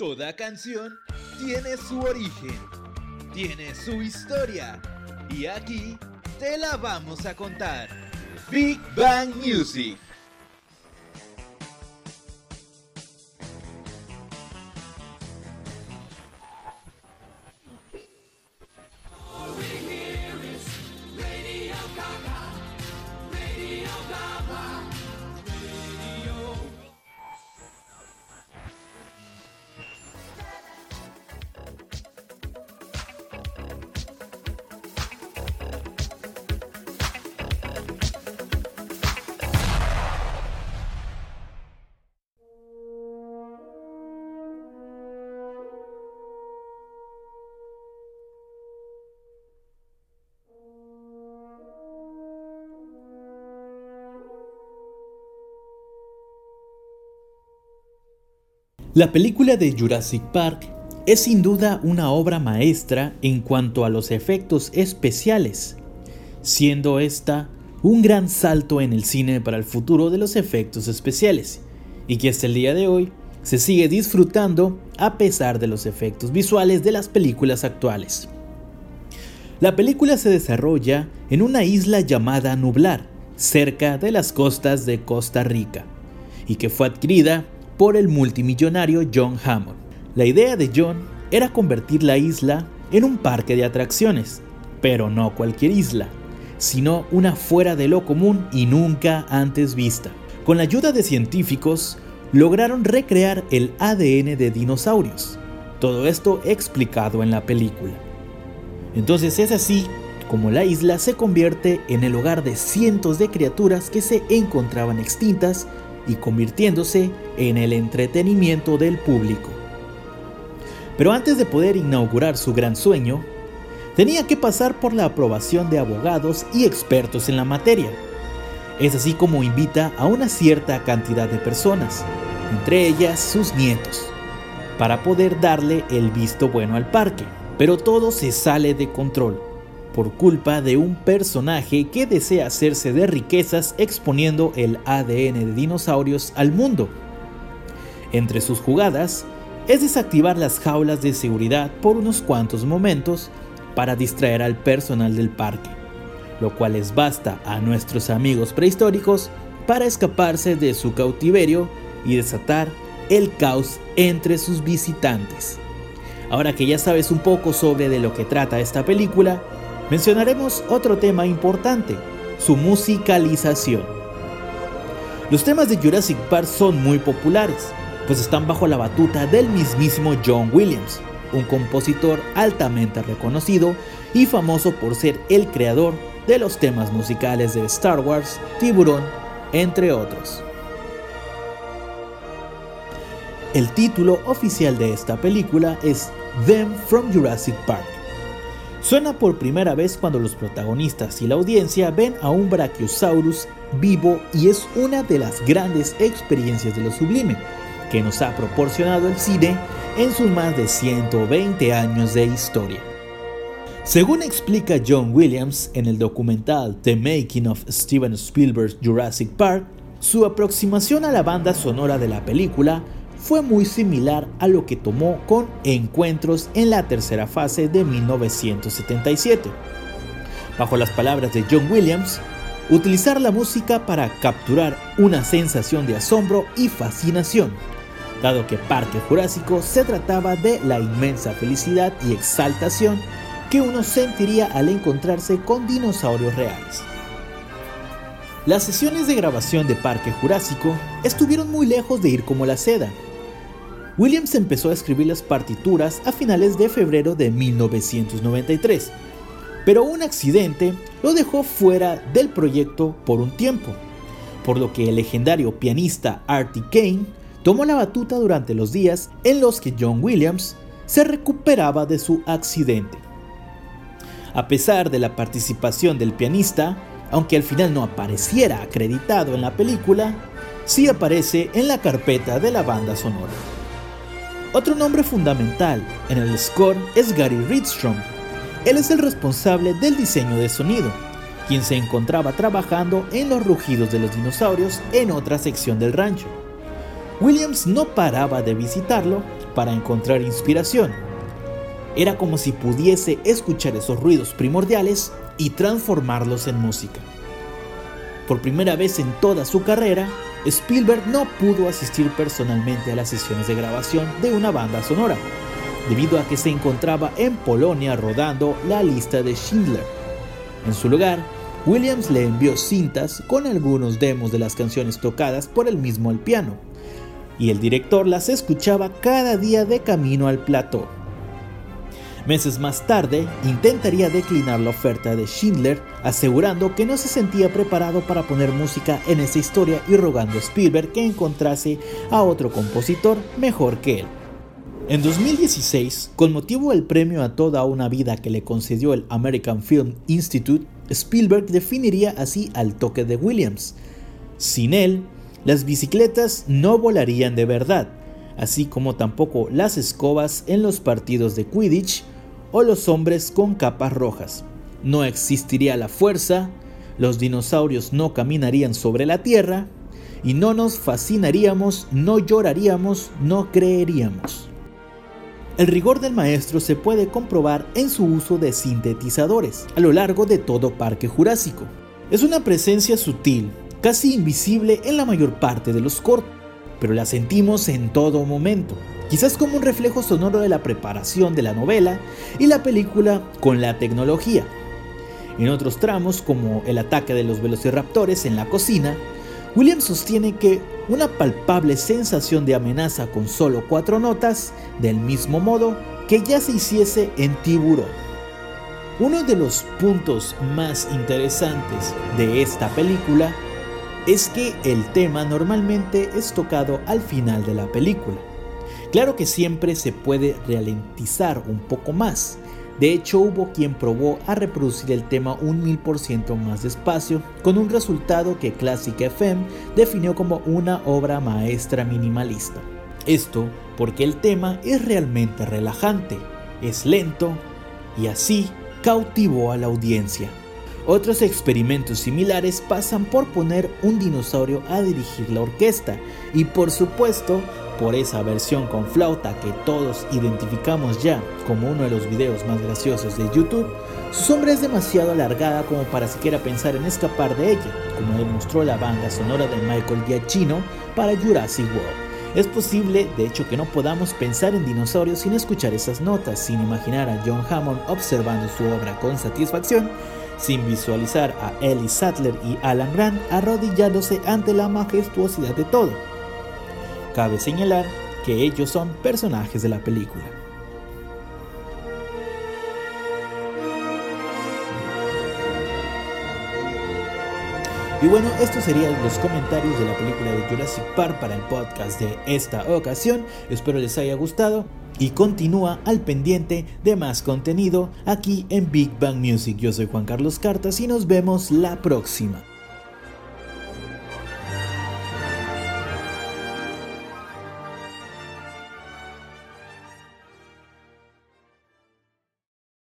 Toda canción tiene su origen, tiene su historia y aquí te la vamos a contar. Big Bang Music. La película de Jurassic Park es sin duda una obra maestra en cuanto a los efectos especiales, siendo esta un gran salto en el cine para el futuro de los efectos especiales, y que hasta el día de hoy se sigue disfrutando a pesar de los efectos visuales de las películas actuales. La película se desarrolla en una isla llamada Nublar, cerca de las costas de Costa Rica, y que fue adquirida por el multimillonario John Hammond. La idea de John era convertir la isla en un parque de atracciones, pero no cualquier isla, sino una fuera de lo común y nunca antes vista. Con la ayuda de científicos, lograron recrear el ADN de dinosaurios. Todo esto explicado en la película. Entonces es así como la isla se convierte en el hogar de cientos de criaturas que se encontraban extintas y convirtiéndose en el entretenimiento del público. Pero antes de poder inaugurar su gran sueño, tenía que pasar por la aprobación de abogados y expertos en la materia. Es así como invita a una cierta cantidad de personas, entre ellas sus nietos, para poder darle el visto bueno al parque. Pero todo se sale de control por culpa de un personaje que desea hacerse de riquezas exponiendo el ADN de dinosaurios al mundo. Entre sus jugadas es desactivar las jaulas de seguridad por unos cuantos momentos para distraer al personal del parque, lo cual les basta a nuestros amigos prehistóricos para escaparse de su cautiverio y desatar el caos entre sus visitantes. Ahora que ya sabes un poco sobre de lo que trata esta película, mencionaremos otro tema importante, su musicalización. Los temas de Jurassic Park son muy populares, pues están bajo la batuta del mismísimo John Williams, un compositor altamente reconocido y famoso por ser el creador de los temas musicales de Star Wars, Tiburón, entre otros. El título oficial de esta película es Them from Jurassic Park Suena por primera vez cuando los protagonistas y la audiencia ven a un Brachiosaurus vivo y es una de las grandes experiencias de lo sublime que nos ha proporcionado el cine en sus más de 120 años de historia. Según explica John Williams en el documental The Making of Steven Spielberg's Jurassic Park, su aproximación a la banda sonora de la película fue muy similar a lo que tomó con Encuentros en la tercera fase de 1977. Bajo las palabras de John Williams, utilizar la música para capturar una sensación de asombro y fascinación, dado que Parque Jurásico se trataba de la inmensa felicidad y exaltación que uno sentiría al encontrarse con dinosaurios reales. Las sesiones de grabación de Parque Jurásico estuvieron muy lejos de ir como la seda, Williams empezó a escribir las partituras a finales de febrero de 1993, pero un accidente lo dejó fuera del proyecto por un tiempo, por lo que el legendario pianista Artie Kane tomó la batuta durante los días en los que John Williams se recuperaba de su accidente. A pesar de la participación del pianista, aunque al final no apareciera acreditado en la película, sí aparece en la carpeta de la banda sonora. Otro nombre fundamental en el score es Gary Ridstrom. Él es el responsable del diseño de sonido, quien se encontraba trabajando en los rugidos de los dinosaurios en otra sección del rancho. Williams no paraba de visitarlo para encontrar inspiración. Era como si pudiese escuchar esos ruidos primordiales y transformarlos en música. Por primera vez en toda su carrera, Spielberg no pudo asistir personalmente a las sesiones de grabación de una banda sonora, debido a que se encontraba en Polonia rodando la lista de Schindler. En su lugar, Williams le envió cintas con algunos demos de las canciones tocadas por él mismo al piano, y el director las escuchaba cada día de camino al plató. Meses más tarde, intentaría declinar la oferta de Schindler, asegurando que no se sentía preparado para poner música en esa historia y rogando a Spielberg que encontrase a otro compositor mejor que él. En 2016, con motivo del premio a toda una vida que le concedió el American Film Institute, Spielberg definiría así al toque de Williams. Sin él, las bicicletas no volarían de verdad, así como tampoco las escobas en los partidos de Quidditch o los hombres con capas rojas. No existiría la fuerza, los dinosaurios no caminarían sobre la tierra y no nos fascinaríamos, no lloraríamos, no creeríamos. El rigor del maestro se puede comprobar en su uso de sintetizadores a lo largo de todo Parque Jurásico. Es una presencia sutil, casi invisible en la mayor parte de los cortos, pero la sentimos en todo momento quizás como un reflejo sonoro de la preparación de la novela y la película con la tecnología. En otros tramos, como el ataque de los velociraptores en la cocina, Williams sostiene que una palpable sensación de amenaza con solo cuatro notas, del mismo modo que ya se hiciese en Tiburón. Uno de los puntos más interesantes de esta película es que el tema normalmente es tocado al final de la película. Claro que siempre se puede ralentizar un poco más. De hecho, hubo quien probó a reproducir el tema un mil por ciento más despacio, con un resultado que Classic FM definió como una obra maestra minimalista. Esto porque el tema es realmente relajante, es lento y así cautivó a la audiencia. Otros experimentos similares pasan por poner un dinosaurio a dirigir la orquesta y por supuesto por esa versión con flauta que todos identificamos ya como uno de los videos más graciosos de YouTube, su sombra es demasiado alargada como para siquiera pensar en escapar de ella, como demostró la banda sonora de Michael Giacchino para Jurassic World. Es posible, de hecho, que no podamos pensar en dinosaurios sin escuchar esas notas, sin imaginar a John Hammond observando su obra con satisfacción, sin visualizar a Ellie Sattler y Alan Grant arrodillándose ante la majestuosidad de todo. Cabe señalar que ellos son personajes de la película. Y bueno, estos serían los comentarios de la película de Jurassic Park para el podcast de esta ocasión. Espero les haya gustado y continúa al pendiente de más contenido aquí en Big Bang Music. Yo soy Juan Carlos Cartas y nos vemos la próxima.